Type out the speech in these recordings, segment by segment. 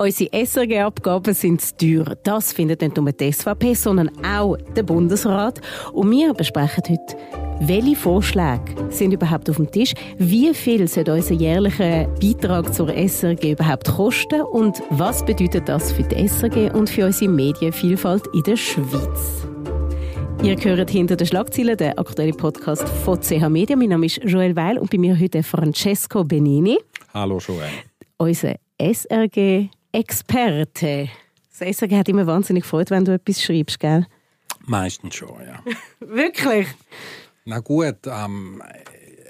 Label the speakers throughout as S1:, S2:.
S1: Unsere SRG-Abgaben sind zu teuer. Das findet nicht nur die SVP, sondern auch der Bundesrat. Und wir besprechen heute, welche Vorschläge sind überhaupt auf dem Tisch? Wie viel soll unser jährlicher Beitrag zur SRG überhaupt kosten? Und was bedeutet das für die SRG und für unsere Medienvielfalt in der Schweiz? Ihr hört hinter den Schlagzeilen den aktuellen Podcast von CH Media. Mein Name ist Joel Weil und bei mir heute Francesco Benini.
S2: Hallo Joel.
S1: Unser SRG Experte. Das SRG hat immer wahnsinnig gefreut, wenn du etwas schreibst, gell?
S2: Meistens schon, ja.
S1: Wirklich?
S2: Na gut, ähm,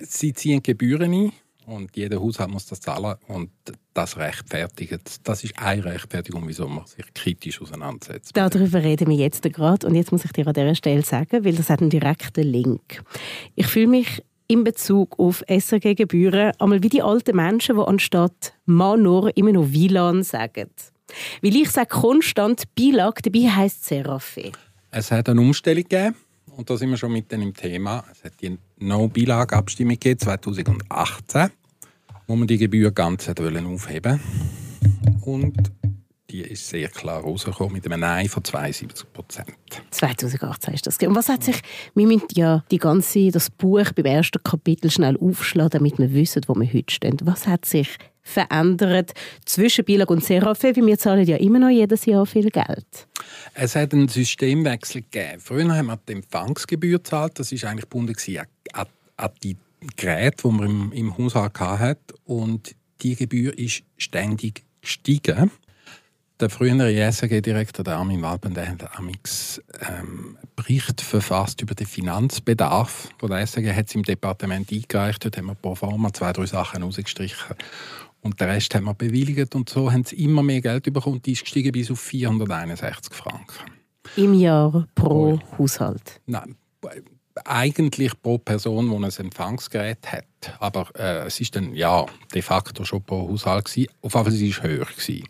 S2: sie ziehen Gebühren ein und jeder Haushalt muss das zahlen und das rechtfertigt. Das ist eine Rechtfertigung, wieso man sich kritisch auseinandersetzt.
S1: Darüber reden wir jetzt gerade und jetzt muss ich dir an dieser Stelle sagen, weil das hat einen direkten Link. Ich fühle mich in Bezug auf SRG-Gebühren einmal wie die alten Menschen, die anstatt Manor immer noch WLAN sagen. Weil ich sage konstant Bilag, dabei heisst Serafe.
S2: Es hat eine Umstellung gegeben und da sind wir schon mitten im Thema. Es hat die No-Bilag-Abstimmung gegeben 2018, wo man die Gebühr ganz aufheben Und die ist sehr klar rausgekommen mit einem Nein von 72 Prozent.
S1: 2018 ist das. Und was hat sich, wir müssen ja die ganze, das Buch beim ersten Kapitel schnell aufschlagen, damit wir wissen, wo wir heute stehen. Was hat sich verändert zwischen Bilag und Serafe? Weil wir zahlen ja immer noch jedes Jahr viel Geld.
S2: Es hat einen Systemwechsel gegeben. Früher haben wir die Empfangsgebühr gezahlt. Das ist eigentlich gebunden an, an die Geräte, die man im, im Haushalt hatte. Und die Gebühr ist ständig gestiegen. Der frühere SRG-Direktor, der Armin Walben, der hat amix ähm, Bericht verfasst über den Finanzbedarf. Von der SRG hat es im Departement eingereicht. Dort haben wir pro forma zwei, drei Sachen rausgestrichen. Und den Rest haben wir bewilligt. Und so haben sie immer mehr Geld bekommen. Die ist gestiegen bis auf 461 Franken.
S1: Im Jahr pro oh. Haushalt?
S2: Nein, eigentlich pro Person, die ein Empfangsgerät hat. Aber äh, es ist dann ja de facto schon pro Haushalt gewesen. Auf jeden Fall war es höher gewesen.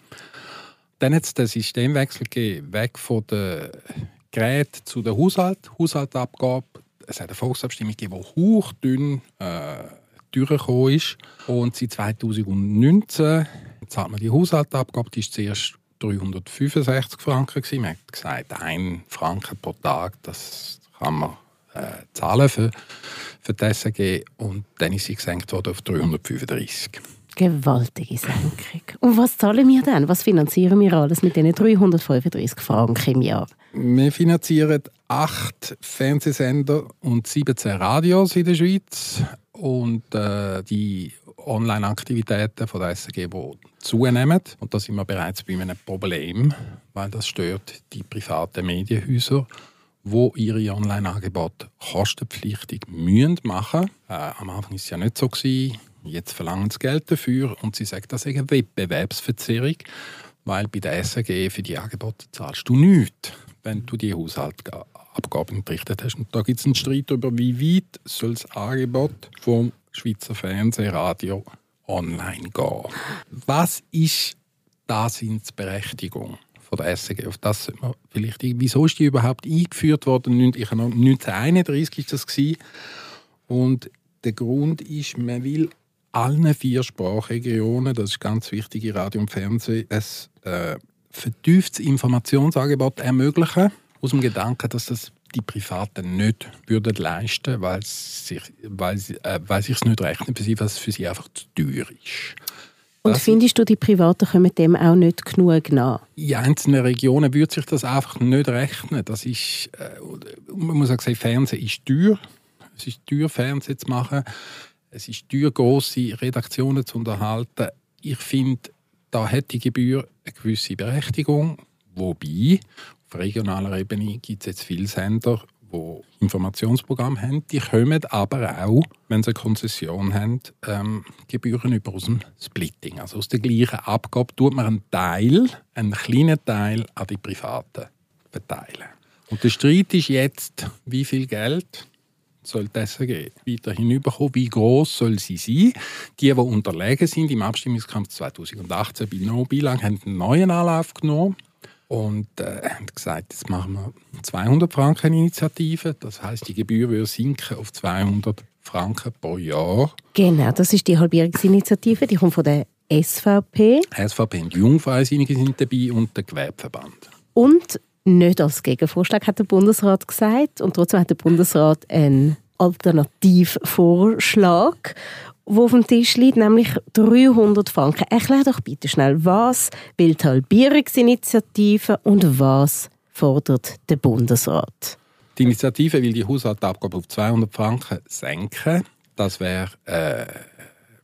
S2: Dann hat es den Systemwechsel gegeben, weg von den Geräten zu den Haushalt, Haushaltabgabe. Es hat eine Volksabstimmung gegeben, die hochdünn äh, durchgekommen ist. Und seit 2019 zahlt man die Haushaltabgabe, die ist zuerst 365 Franken gewesen. Man hat gesagt, ein Franken pro Tag, das kann man äh, zahlen für, für die SAG. Und dann ist sie gesenkt worden auf 335
S1: gewaltige Senkung. Und was zahlen wir denn? Was finanzieren wir alles mit diesen 335 Franken im Jahr?
S2: Wir finanzieren acht Fernsehsender und 17 Radios in der Schweiz und äh, die Online-Aktivitäten von der SRG, die zunehmen. Und da sind wir bereits bei einem Problem, weil das stört die privaten Medienhäuser, wo ihre Online-Angebote kostenpflichtig müssen machen. Äh, am Anfang war es ja nicht so. Jetzt verlangen sie Geld dafür und sie sagen, das ist eine Wettbewerbsverzerrung, weil bei der SRG für die Angebote zahlst du nichts, wenn du die Haushaltsabgaben entrichtet hast. Und da gibt es einen Streit darüber, wie weit soll das Angebot vom Schweizer Fernsehradio online gehen. Was ist Daseinsberechtigung? von der SRG. Auf das sollte man vielleicht, wieso ist die überhaupt eingeführt worden? 1931 war das Und der Grund ist, man will allen vier Sprachregionen, das ist ganz wichtig in Radio und Fernsehen, ein äh, vertieftes Informationsangebot ermöglichen, aus dem Gedanken, dass das die Privaten nicht würden leisten weil es sich, weil, äh, weil sich nicht rechnet für sie, weil es für sie einfach zu teuer ist.
S1: Und das findest du, die Privaten kommen dem auch nicht genug nach?
S2: In einzelnen Regionen würde sich das einfach nicht rechnen. Das ist, äh, man muss auch sagen, Fernsehen ist teuer. Es ist teuer, Fernsehen zu machen. Es ist teuer, grosse Redaktionen zu unterhalten. Ich finde, da hat die Gebühr eine gewisse Berechtigung. Wobei, auf regionaler Ebene gibt es jetzt viele Sender, die Informationsprogramme haben. Die kommen aber auch, wenn sie eine Konzession haben, ähm, Gebühren über aus dem Splitting. Also aus der gleichen Abgabe tut man einen Teil, einen kleinen Teil an die Privaten verteilen. Und der Streit ist jetzt, wie viel Geld soll die SRG weiterhin überkommen. Wie groß soll sie sein? Die, die unterlegen sind im Abstimmungskampf 2018 bei No Bilang, haben einen neuen Anlauf genommen und äh, haben gesagt, jetzt machen wir 200 Franken Initiative. Das heißt, die Gebühr würde sinken auf 200 Franken pro Jahr.
S1: Genau, das ist die Halbierungsinitiative. Die kommt von der SVP.
S2: SVP und die Jungfreisinnigen sind dabei und der Gewerbeverband.
S1: Und nicht als Gegenvorschlag, hat der Bundesrat gesagt. Und trotzdem hat der Bundesrat einen Alternativvorschlag, der auf dem Tisch liegt, nämlich 300 Franken. Erklär doch bitte schnell, was will die Halbierungsinitiative und was fordert der Bundesrat?
S2: Die Initiative will die Haushaltsabgabe auf 200 Franken senken. Das wäre äh,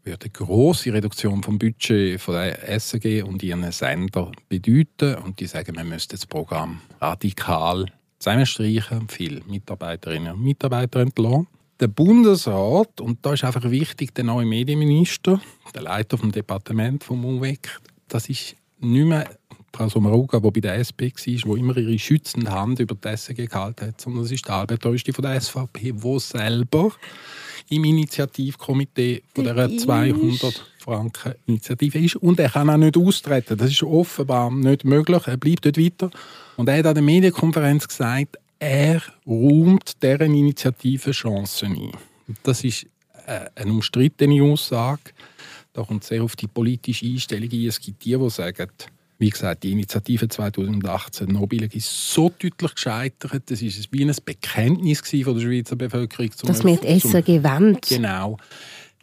S2: würde eine grosse Reduktion vom Budget von der SRG und ihren Sender bedeuten. Und die sagen, wir müssten das Programm radikal zusammenstreichen, viele Mitarbeiterinnen und Mitarbeiter entlassen. Der Bundesrat, und da ist einfach wichtig, der neue Medienminister, der Leiter vom Departement vom UWEC, das ist nicht mehr Frau Sommaruga, die bei der SP war, die immer ihre schützende Hand über die SRG gehalten hat, sondern es ist der Albert Rösti von der SVP, der selber im Initiativkomitee von der 200 Franken Initiative ist. Und er kann auch nicht austreten. Das ist offenbar nicht möglich. Er bleibt dort weiter. Und er hat an der Medienkonferenz gesagt, er räumt deren Initiative Chancen ein. Das ist äh, eine umstrittene Aussage. Da kommt sehr auf die politische Einstellung ein. Es gibt die, die sagen, wie gesagt, die Initiative 2018 Nobillig ist so deutlich gescheitert. Das ist wie ein Bekenntnis von der Schweizer Bevölkerung.
S1: Zum Dass wir die SRG wollen.
S2: Genau.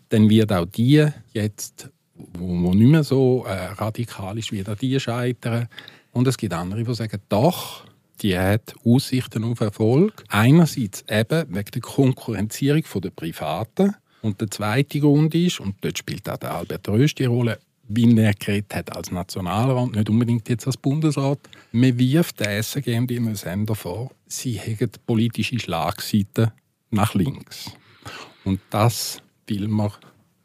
S2: Dann wird auch die jetzt, wo, wo nicht mehr so äh, radikal ist, wird auch die scheitern. Und es gibt andere, die sagen, doch, die hat Aussichten auf Erfolg. Einerseits eben wegen der Konkurrenzierung der Privaten. Und der zweite Grund ist, und dort spielt auch der Albert Röst die Rolle, wie er geredet hat als Nationalrat, nicht unbedingt jetzt als Bundesrat. Man wirft der SRG und ihren Sender vor, sie hätten politische Schlagseiten nach links. Und das will man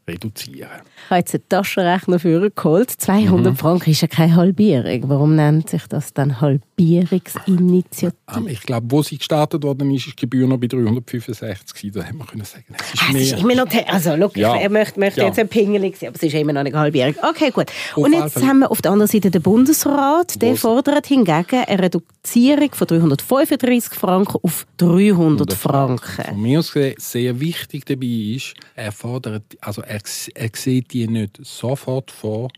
S2: reduzieren.
S1: Ich habe jetzt einen Taschenrechner für geholt. 200 mhm. Franken ist ja keine Halbierung. Warum nennt sich das dann Halbierungsinitiative?
S2: Ähm, ich glaube, wo sie gestartet worden ist, ist die Gebühr noch bei 365. Da hätte man können sagen, es ist mehr. Es ist
S1: immer noch, also, look, ja. er möchte, möchte ja. jetzt ein Pingelig sein, aber es ist immer noch eine Halbierung. Okay, gut. Und jetzt haben wir auf der anderen Seite den Bundesrat. Der fordert hingegen eine Reduzierung von 335 Franken auf 300 Franken.
S2: Von mir aus gesehen, sehr wichtig dabei ist, er fordert, also er er, er sieht die nicht sofort vor,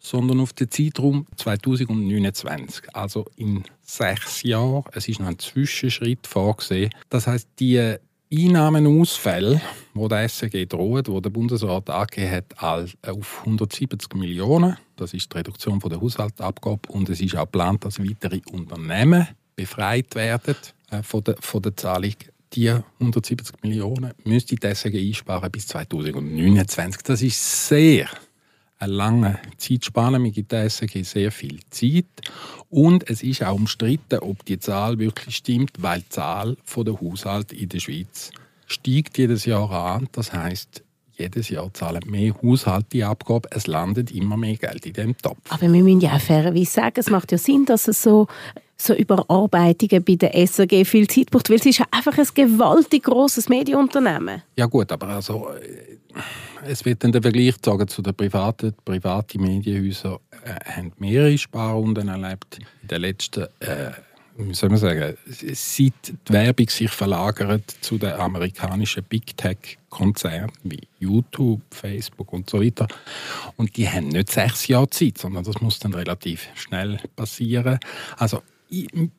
S2: sondern auf den Zeitraum 2029, also in sechs Jahren. Es ist noch ein Zwischenschritt vorgesehen. Das heißt, die Einnahmenausfälle, wo der SRG droht, wo der Bundesrat angegeben hat, auf 170 Millionen. Das ist die Reduktion der Haushaltsabgabe und es ist auch geplant, dass weitere Unternehmen befreit werden äh, von, der, von der Zahlung die 170 Millionen müsste die SRG einsparen bis 2029. Das ist sehr eine lange Zeitspanne. Mir gibt der SRG sehr viel Zeit. Und es ist auch umstritten, ob die Zahl wirklich stimmt, weil die Zahl der Haushalte in der Schweiz steigt jedes Jahr an. Das heißt, jedes Jahr zahlen mehr Haushalte die Abgabe, es landet immer mehr Geld in dem Topf.
S1: Aber wir müssen ja auch fairerweise sagen, es macht ja Sinn, dass es so so Überarbeitungen bei der SAG viel Zeit braucht, weil es ist einfach ein gewaltig grosses Medienunternehmen.
S2: Ja gut, aber also äh, es wird dann der Vergleich sagen zu den privaten, private Medienhäuser äh, haben mehrere Sparrunden erlebt in den letzten äh, wie soll man sagen, seit die Werbung sich verlagert zu den amerikanischen Big Tech-Konzernen wie YouTube, Facebook und so weiter. Und die haben nicht sechs Jahre Zeit, sondern das muss dann relativ schnell passieren. Also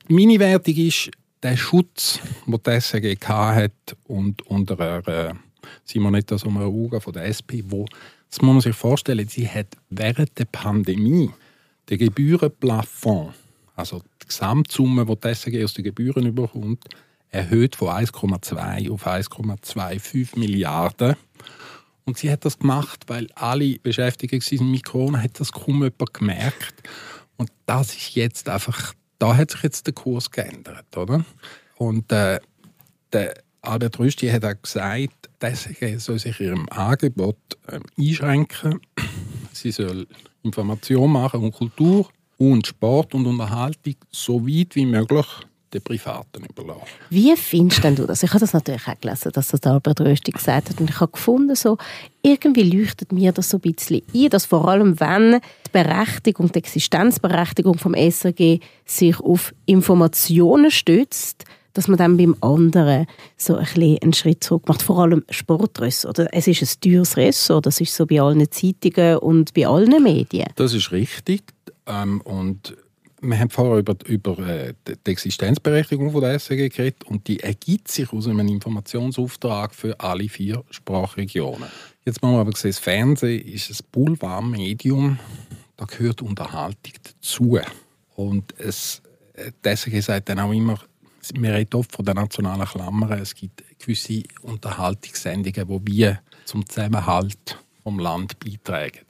S2: meine Wertung ist, der Schutz, den die SRG hat und unter äh, Simonetta Sommaruga von der SP, wo, das muss man sich vorstellen, sie hat während der Pandemie den Gebührenplafond, also die Gesamtsumme, die die SRG aus den Gebühren überkommt, erhöht von 1,2 auf 1,25 Milliarden. Und sie hat das gemacht, weil alle Beschäftigten mit Corona hat das kaum jemand gemerkt. Und das ist jetzt einfach da hat sich jetzt der Kurs geändert, oder? Und äh, der Albert Rüsti hat auch gesagt, dass soll sich ihrem Angebot äh, einschränken. Sie soll Information machen und Kultur und Sport und Unterhaltung so weit wie möglich den Privaten überlassen.
S1: Wie findest denn du das? Ich habe das natürlich auch gelesen, dass das Albert Rösti gesagt hat und ich habe gefunden, so, irgendwie leuchtet mir das so ein bisschen ein, dass vor allem wenn die Berechtigung, die Existenzberechtigung vom SRG sich auf Informationen stützt, dass man dann beim anderen so ein bisschen einen Schritt zurück macht. Vor allem Sportressort. Oder? Es ist ein teures Ressort, das ist so bei allen Zeitungen und bei allen Medien.
S2: Das ist richtig. Ähm, und wir haben vorher über, über äh, die Existenzberechtigung von der SRG geredet und die ergibt sich aus einem Informationsauftrag für alle vier Sprachregionen. Jetzt muss man aber sehen, das Fernsehen ist ein Boulevardmedium, da gehört Unterhaltung dazu. Und es, äh, die SRG sagt dann auch immer, wir reden oft von den nationalen Klammern, es gibt gewisse Unterhaltungssendungen, die wir zum Zusammenhalt vom Land beitragen.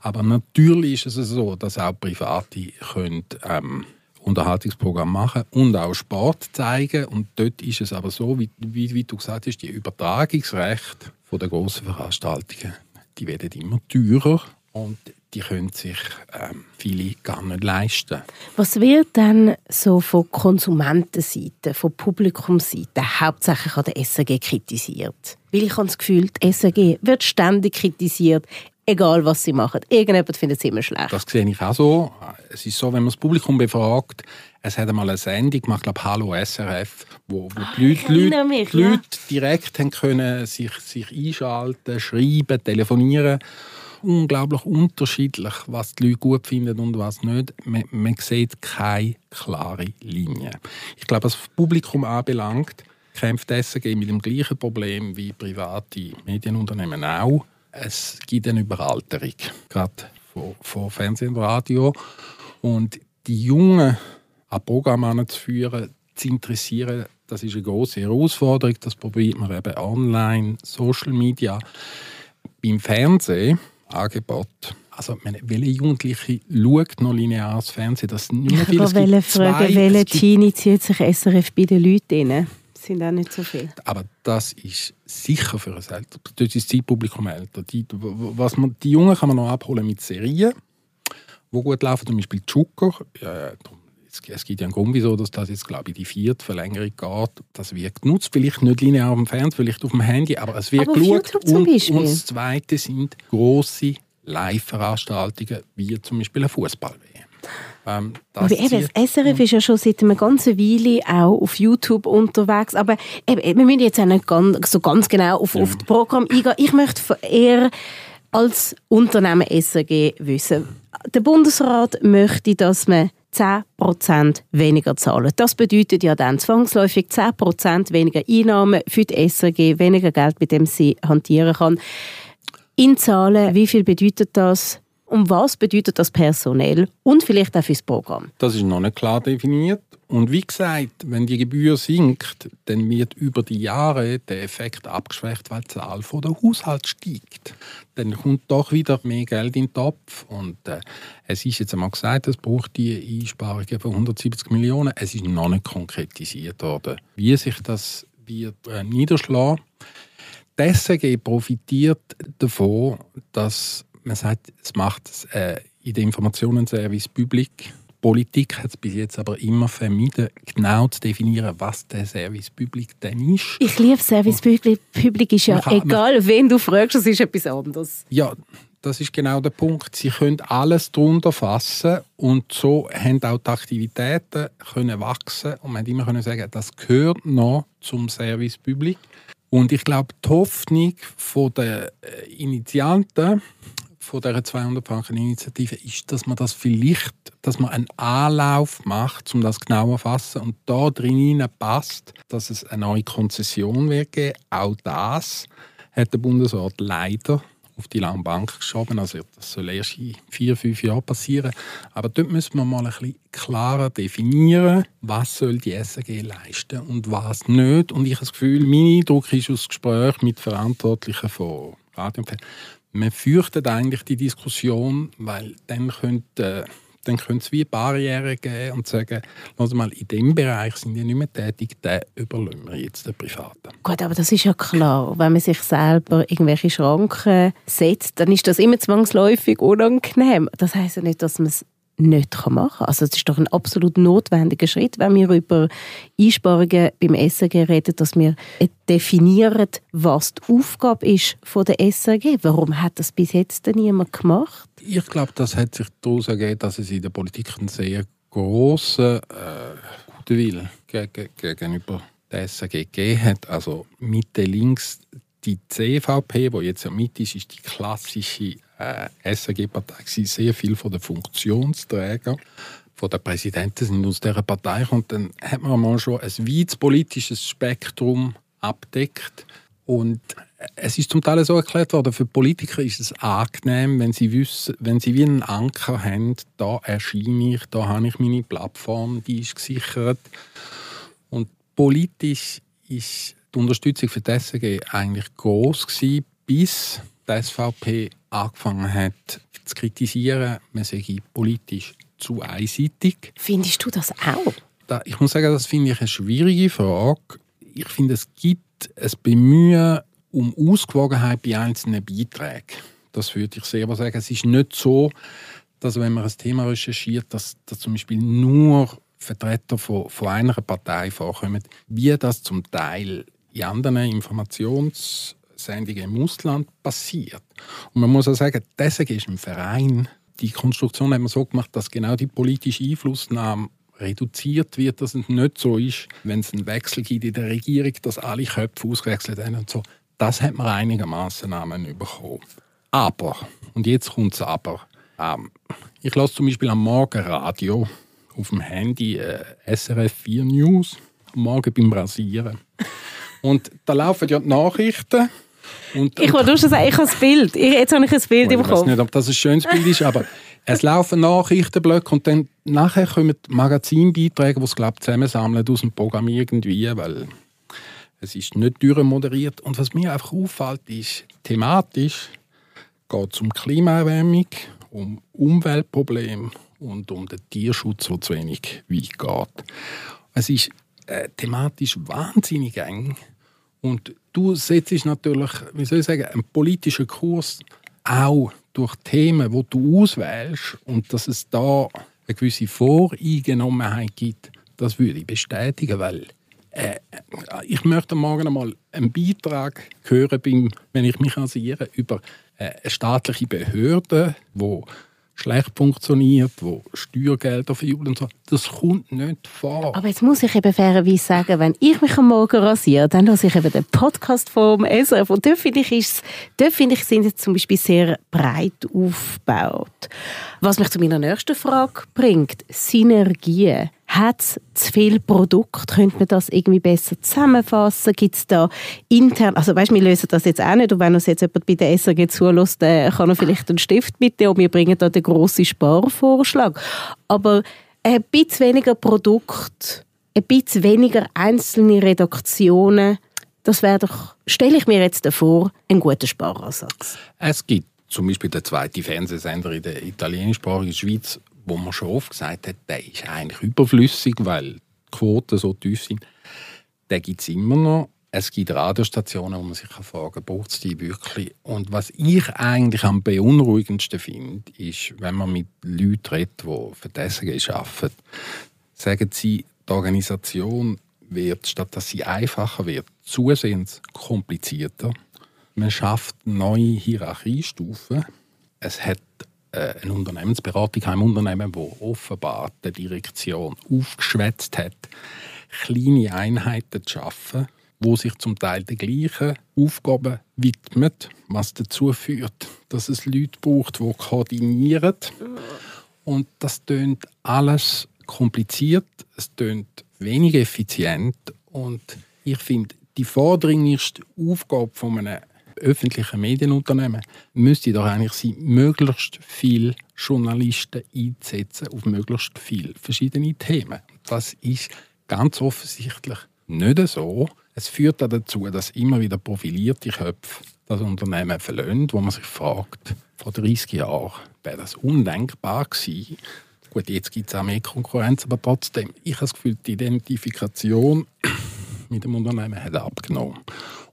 S2: Aber natürlich ist es so, dass auch Private können, ähm, Unterhaltungsprogramm machen und auch Sport zeigen. Und dort ist es aber so, wie, wie, wie du gesagt hast, die Übertragungsrechte der grossen Veranstaltungen, die werden immer teurer und die können sich ähm, viele gar nicht leisten.
S1: Was wird dann so von Konsumentenseite, von Publikumsseite hauptsächlich an der SAG kritisiert? Weil ich habe das Gefühl, die SAG wird ständig kritisiert, egal was sie machen. Irgendjemand findet es immer schlecht.
S2: Das sehe ich auch so. Es ist so, wenn man das Publikum befragt, es hat einmal eine Sendung gemacht, glaube Hallo SRF, wo, wo ah, die, Leute, Leute, mich, die Leute direkt haben können sich, sich einschalten, schreiben, telefonieren unglaublich unterschiedlich, was die Leute gut finden und was nicht. Man, man sieht keine klare Linie. Ich glaube, was das Publikum anbelangt, kämpft die SRG mit dem gleichen Problem wie private Medienunternehmen auch. Es gibt eine Überalterung, gerade von, von Fernsehen und Radio. Und die Jungen an Programmen zu führen, zu interessieren, das ist eine große Herausforderung. Das probiert man eben online, Social Media. Beim Fernsehen Angebot. Also, meine, welche Jugendliche schaut noch lineares Fernsehen? Das
S1: nicht mehr viel. Aber welche Frage, welche Teenie zieht sich SRF bei den Leuten rein? Das sind auch nicht so viele.
S2: Aber das ist sicher für ein älter. Dort ist das Zeitpublikum älter. Die, was man, die Jungen kann man noch abholen mit Serien, die gut laufen. Zum Beispiel Zucker. Ja, es gibt ja einen Grund, wieso dass das jetzt, glaube ich, die vierte Verlängerung geht. Das wird genutzt. Vielleicht nicht linear auf dem Fernseher, vielleicht auf dem Handy, aber es wird aber geschaut. Und, und das Zweite sind grosse Live-Veranstaltungen, wie zum Beispiel ein Fußball-WM.
S1: Ähm, aber eben, das SRF ist ja schon seit einer ganzen Weile auch auf YouTube unterwegs. Aber eben, wir müssen jetzt auch nicht ganz, so ganz genau auf, ja. auf das Programm eingehen. Ich möchte eher als Unternehmen SRG wissen. Der Bundesrat möchte, dass man 10% weniger zahlen. Das bedeutet ja dann zwangsläufig 10% weniger Einnahmen für die SRG, weniger Geld, mit dem sie hantieren kann. In Zahlen, wie viel bedeutet das? Und was bedeutet das personell und vielleicht auch fürs Programm?
S2: Das ist noch nicht klar definiert. Und wie gesagt, wenn die Gebühr sinkt, dann wird über die Jahre der Effekt abgeschwächt, weil die Zahl der Haushalt steigt. Dann kommt doch wieder mehr Geld in den Topf. Und äh, es ist jetzt einmal gesagt, es braucht die Einsparungen von 170 Millionen. Es ist noch nicht konkretisiert worden, wie sich das wird äh, niederschlagen. Die profitiert davon, dass man sagt, es macht äh, in der Informationenservice publik Politik hat es bis jetzt aber immer vermieden, genau zu definieren, was der Service Public denn ist.
S1: Ich liebe Service Public. Public ist ja kann, egal, man, wen du fragst, es ist etwas anderes.
S2: Ja, das ist genau der Punkt. Sie können alles darunter fassen und so haben auch die Aktivitäten können wachsen und man hat immer können sagen, das gehört noch zum Service Public. Und ich glaube, die Hoffnung der äh, Initianten von der 200 Franken Initiative ist, dass man das vielleicht, dass man einen Anlauf macht, um das genauer zu fassen und da drin passt, dass es eine neue Konzession wird geben. Auch das hat der Bundesrat leider auf die lange Bank geschoben. Also das soll erst in vier, fünf Jahren passieren. Aber dort müssen wir mal ein bisschen klarer definieren, was soll die SAG leisten und was nicht. Und ich habe das Gefühl, mein Eindruck ist aus Gesprächen mit Verantwortlichen von Radio und Fernsehen, man fürchtet eigentlich die Diskussion, weil dann könnte dann könnte es wie Barrieren geben und sagen, mal, in diesem Bereich sind die nicht mehr tätig, den überlassen wir jetzt den Privaten.
S1: Gut, aber das ist ja klar. Wenn man sich selber irgendwelche Schranken setzt, dann ist das immer zwangsläufig unangenehm. Das heißt ja nicht, dass man es nicht machen kann. Also es ist doch ein absolut notwendiger Schritt, wenn wir über Einsparungen beim SRG reden, dass wir definieren, was die Aufgabe ist von der SRG. Warum hat das bis jetzt denn niemand gemacht?
S2: Ich glaube, das hat sich daraus ergeben, dass es in der Politik einen sehr grossen äh, guten Willen gegenüber der SAG gegeben hat, also Mitte links die CVP, wo jetzt ja mit ist, ist die klassische äh, SAG-Partei sehr viel von den Funktionsträgern von der Präsidenten sind aus dieser Partei und dann hat man mal schon ein weites politisches Spektrum abdeckt. Und es ist zum Teil so erklärt worden, für Politiker ist es angenehm, wenn sie wissen, wenn sie wie einen Anker haben, da erscheine ich, da habe ich meine Plattform, die ist gesichert. Und politisch ist die Unterstützung für die SG eigentlich groß gewesen, bis die SVP angefangen hat zu kritisieren, man sei politisch zu einseitig.
S1: Findest du das auch?
S2: Ich muss sagen, das finde ich eine schwierige Frage. Ich finde, es gibt ein Bemühen um Ausgewogenheit bei einzelnen Beiträgen. Das würde ich selber sagen. Es ist nicht so, dass wenn man ein Thema recherchiert, dass, dass zum Beispiel nur Vertreter von, von einer Partei vorkommen, wie das zum Teil in anderen Informationssendungen im Ausland passiert. Und man muss auch sagen, deswegen ist ein Verein, die Konstruktion hat man so gemacht, dass genau die politische Einflussnahme reduziert wird, dass es nicht so ist, wenn es einen Wechsel gibt in der Regierung, dass alle Köpfe ausgewechselt haben und so. Das hat man einigermaßen bekommen. Aber, und jetzt kommt es aber, ähm, ich lasse zum Beispiel am Morgen Radio auf dem Handy äh, SRF 4 News, Morgen beim Rasieren. Und da laufen ja die Nachrichten.
S1: Und, ich wollte schon sagen, ich habe das Bild. jetzt habe ich ein Bild im Kopf. Ich weiß
S2: nicht, ob das ein schönes Bild ist, aber es laufen Nachrichtenblöcke und dann nachher kommen Magazinbeiträge, die es glaube zusammensammeln aus dem Programm irgendwie, weil es ist nicht durchmoderiert. Und was mir einfach auffällt, ist, thematisch geht es um Klimaerwärmung, um Umweltprobleme und um den Tierschutz, der zu wenig weit geht. Es ist äh, thematisch wahnsinnig eng und du setzt natürlich, wie soll ich sagen, einen politischen Kurs auch durch Themen, die du auswählst und dass es da eine gewisse Voreingenommenheit gibt, das würde ich bestätigen, weil äh, ich möchte morgen einmal einen Beitrag hören, beim, wenn ich mich rasiere, über äh, eine staatliche Behörde, die schlecht funktioniert, wo Steuergelder verjubeln und so. Das kommt nicht vor.
S1: Aber jetzt muss ich eben fairerweise sagen, wenn ich mich am Morgen rasiere, dann höre ich eben den Podcast vom SRF und dort finde ich, ist, dort finde ich, sind jetzt zum Beispiel sehr breit aufgebaut. Was mich zu meiner nächsten Frage bringt, Synergien. Hat es zu viele Produkte? Könnte man das irgendwie besser zusammenfassen? Gibt es da intern, also weißt, wir lösen das jetzt auch nicht und wenn uns jetzt jemand bei der SRG zulässt, kann er vielleicht einen Stift mitnehmen und wir bringen da den grossen Sparvorschlag. Aber ein bisschen weniger Produkte, ein bisschen weniger einzelne Redaktionen, das wäre doch, stelle ich mir jetzt vor, ein guter Sparansatz.
S2: Es gibt zum Beispiel der zweite Fernsehsender in der italienischsprachigen Schweiz, wo man schon oft gesagt hat, der ist eigentlich überflüssig, weil die Quoten so tief sind. Den gibt es immer noch. Es gibt Radiostationen, wo man sich fragen kann, braucht es die wirklich? Und was ich eigentlich am beunruhigendsten finde, ist, wenn man mit Leuten redet, die für die SRG arbeiten, sagen sie, die Organisation wird, statt dass sie einfacher wird, zusehends komplizierter. Man schafft neue Hierarchiestufen. Es hat eine Unternehmensberatung, ein Unternehmen, wo offenbar die Direktion aufgeschwätzt hat, kleine Einheiten zu schaffen, wo sich zum Teil den gleichen Aufgaben widmet, was dazu führt, dass es Leute braucht, die koordinieren. Und das tönt alles kompliziert, es tönt wenig effizient und ich finde, die vordringlichste Aufgabe von einem öffentlichen Medienunternehmen müsste doch eigentlich sein, möglichst viele Journalisten einzusetzen auf möglichst viele verschiedene Themen. Das ist ganz offensichtlich nicht so. Es führt dazu, dass immer wieder profilierte Köpfe das Unternehmen verlöhnt, wo man sich fragt, vor 30 Jahren wäre das undenkbar gewesen. Gut, jetzt gibt es auch mehr Konkurrenz, aber trotzdem, ich habe das Gefühl, die Identifikation mit dem Unternehmen hat abgenommen.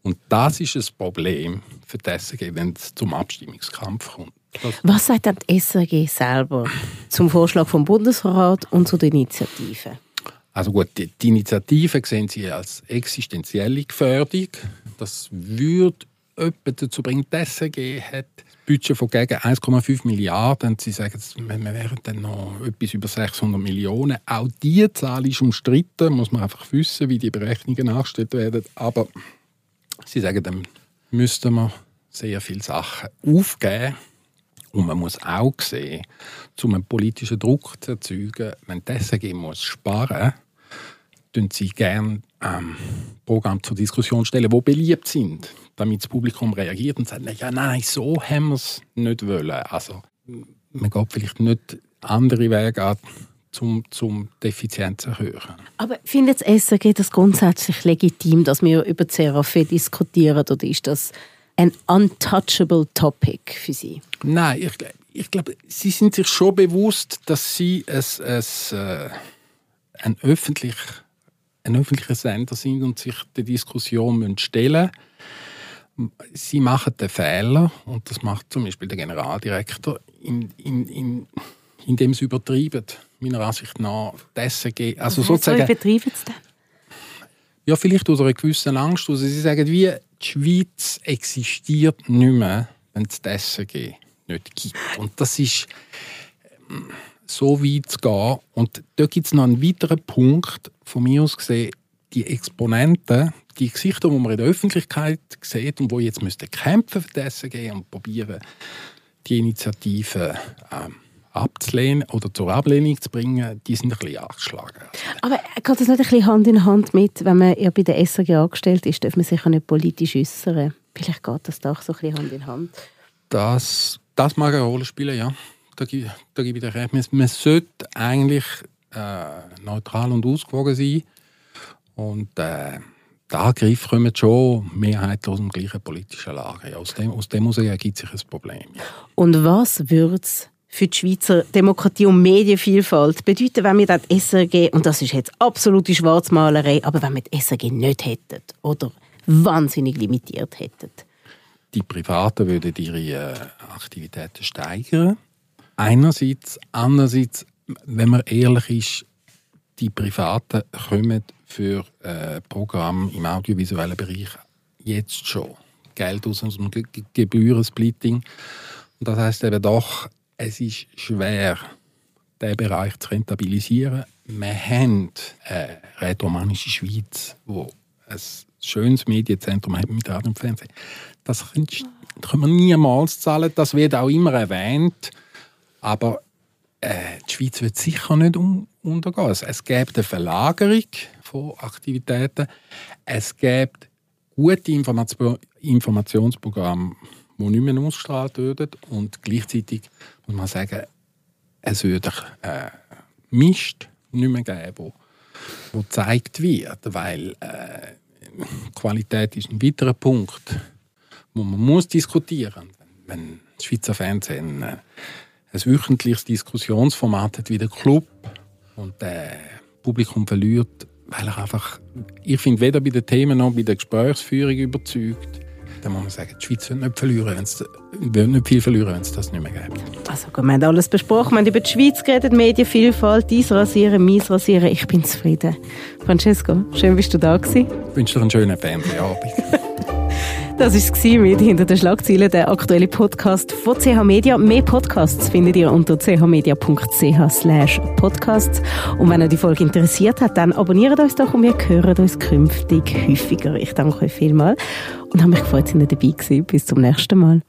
S2: Und das ist ein Problem für die SRG, wenn es zum Abstimmungskampf kommt.
S1: Das Was sagt dann die SRG selber zum Vorschlag vom Bundesrat und zu der Initiative?
S2: Also gut, die, die Initiative sehen Sie als existenzielle Gefährdung. Das würde jemanden dazu bringen, die SRG hat Budget von gegen 1,5 Milliarden. Sie sagen, wir wären dann noch etwas über 600 Millionen. Auch diese Zahl ist umstritten, muss man einfach wissen, wie die Berechnungen nachgestellt werden. Aber sie sagen, dann müssten wir sehr viele Sachen aufgeben. Und man muss auch sehen, um einen politischen Druck zu erzeugen, wenn SRG muss sparen muss, sie gerne ähm, Programme zur Diskussion stellen, die beliebt sind, damit das Publikum reagiert und sagt, ja, nein, so haben wir es nicht wollen. Also man geht vielleicht nicht andere Wege an, um, um die Effizienz zu erhöhen.
S1: Aber findet das SRG das grundsätzlich legitim, dass wir über CRAF diskutieren, oder ist das ein untouchable Topic für Sie?
S2: Nein, ich, ich glaube, Sie sind sich schon bewusst, dass Sie es, es, äh, ein, öffentlich, ein öffentlicher Sender sind und sich der Diskussion stellen müssen. Sie machen den Fehler, und das macht zum Beispiel der Generaldirektor, in, in, in, indem sie übertreiben, meiner Ansicht nach, die SRG. Also sozusagen,
S1: übertreiben sie denn?
S2: Ja, vielleicht aus einer gewissen Angst. Also sie sagen, wie die Schweiz existiert nicht mehr, wenn es das SRG nicht gibt. Und das ist ähm, so weit zu gehen. Und da gibt es noch einen weiteren Punkt, von mir aus gesehen, die Exponenten, die Gesichter, die man in der Öffentlichkeit sieht und die jetzt müssten kämpfen für das SRG und probieren, die Initiative ähm, abzulehnen oder zur Ablehnung zu bringen, die sind ein bisschen angeschlagen.
S1: Aber geht das nicht ein bisschen Hand in Hand mit, wenn man ja bei der SRG angestellt ist, darf man sich auch nicht politisch äußern? Vielleicht geht das doch so ein bisschen Hand in Hand.
S2: Das, das mag eine Rolle spielen, ja. Da, da gebe ich dir recht. Man, man sollte eigentlich äh, neutral und ausgewogen sein. Und äh, der Angriff kommt schon mehrheitlich aus dem gleichen politischen Lager. Aus dem, aus dem ergibt sich ein Problem.
S1: Und was würde es für die Schweizer Demokratie und Medienvielfalt bedeuten, wenn wir das SRG, und das ist jetzt absolute Schwarzmalerei, aber wenn wir das SRG nicht hätten oder wahnsinnig limitiert hätten?
S2: Die Privaten würden ihre äh, Aktivitäten steigern. Einerseits, andererseits, wenn man ehrlich ist, die Privaten kommen für äh, Programme im audiovisuellen Bereich jetzt schon Geld aus dem Gebührensplitting. Und das heißt eben doch, es ist schwer, diesen Bereich zu rentabilisieren. Wir haben eine rätoromanische Schweiz, wo ein schönes Medienzentrum hat mit Radio und Fernsehen. Das können wir niemals zahlen. Das wird auch immer erwähnt. Aber äh, die Schweiz wird sicher nicht um, untergehen. Es, gibt eine Verlagerung von Aktivitäten. Es gibt gute Information, Informationsprogramme die nicht mehr ausgestrahlt werden. Und gleichzeitig muss man sagen, es wird äh, Mist nicht mehr geben, wo, gezeigt wird, weil äh, Qualität ist ein weiterer Punkt, wo man muss diskutieren. Wenn das Schweizer Fernsehen äh, ein wöchentliches Diskussionsformat hat wie der Club und das Publikum verliert, weil er einfach, ich finde, weder bei den Themen noch bei der Gesprächsführung überzeugt, dann muss man sagen, die Schweiz wird nicht, verlieren, wenn's, wird nicht viel verlieren, wenn es das nicht mehr gibt.
S1: Also gut, wir haben alles besprochen. Wir haben über die Schweiz geredet, Medienvielfalt, dein Rasieren, mein Rasieren. Ich bin zufrieden. Francesco, schön bist du da gewesen.
S2: Ich wünsche dir einen schönen Fernsehabend.
S1: Das war mit «Hinter den Schlagzeilen», der aktuelle Podcast von CH Media. Mehr Podcasts findet ihr unter chmedia.ch slash podcasts. Und wenn euch die Folge interessiert hat, dann abonniert uns doch und wir hören uns künftig häufiger. Ich danke euch vielmals und habe mich gefreut, dass ihr dabei gewesen. Bis zum nächsten Mal.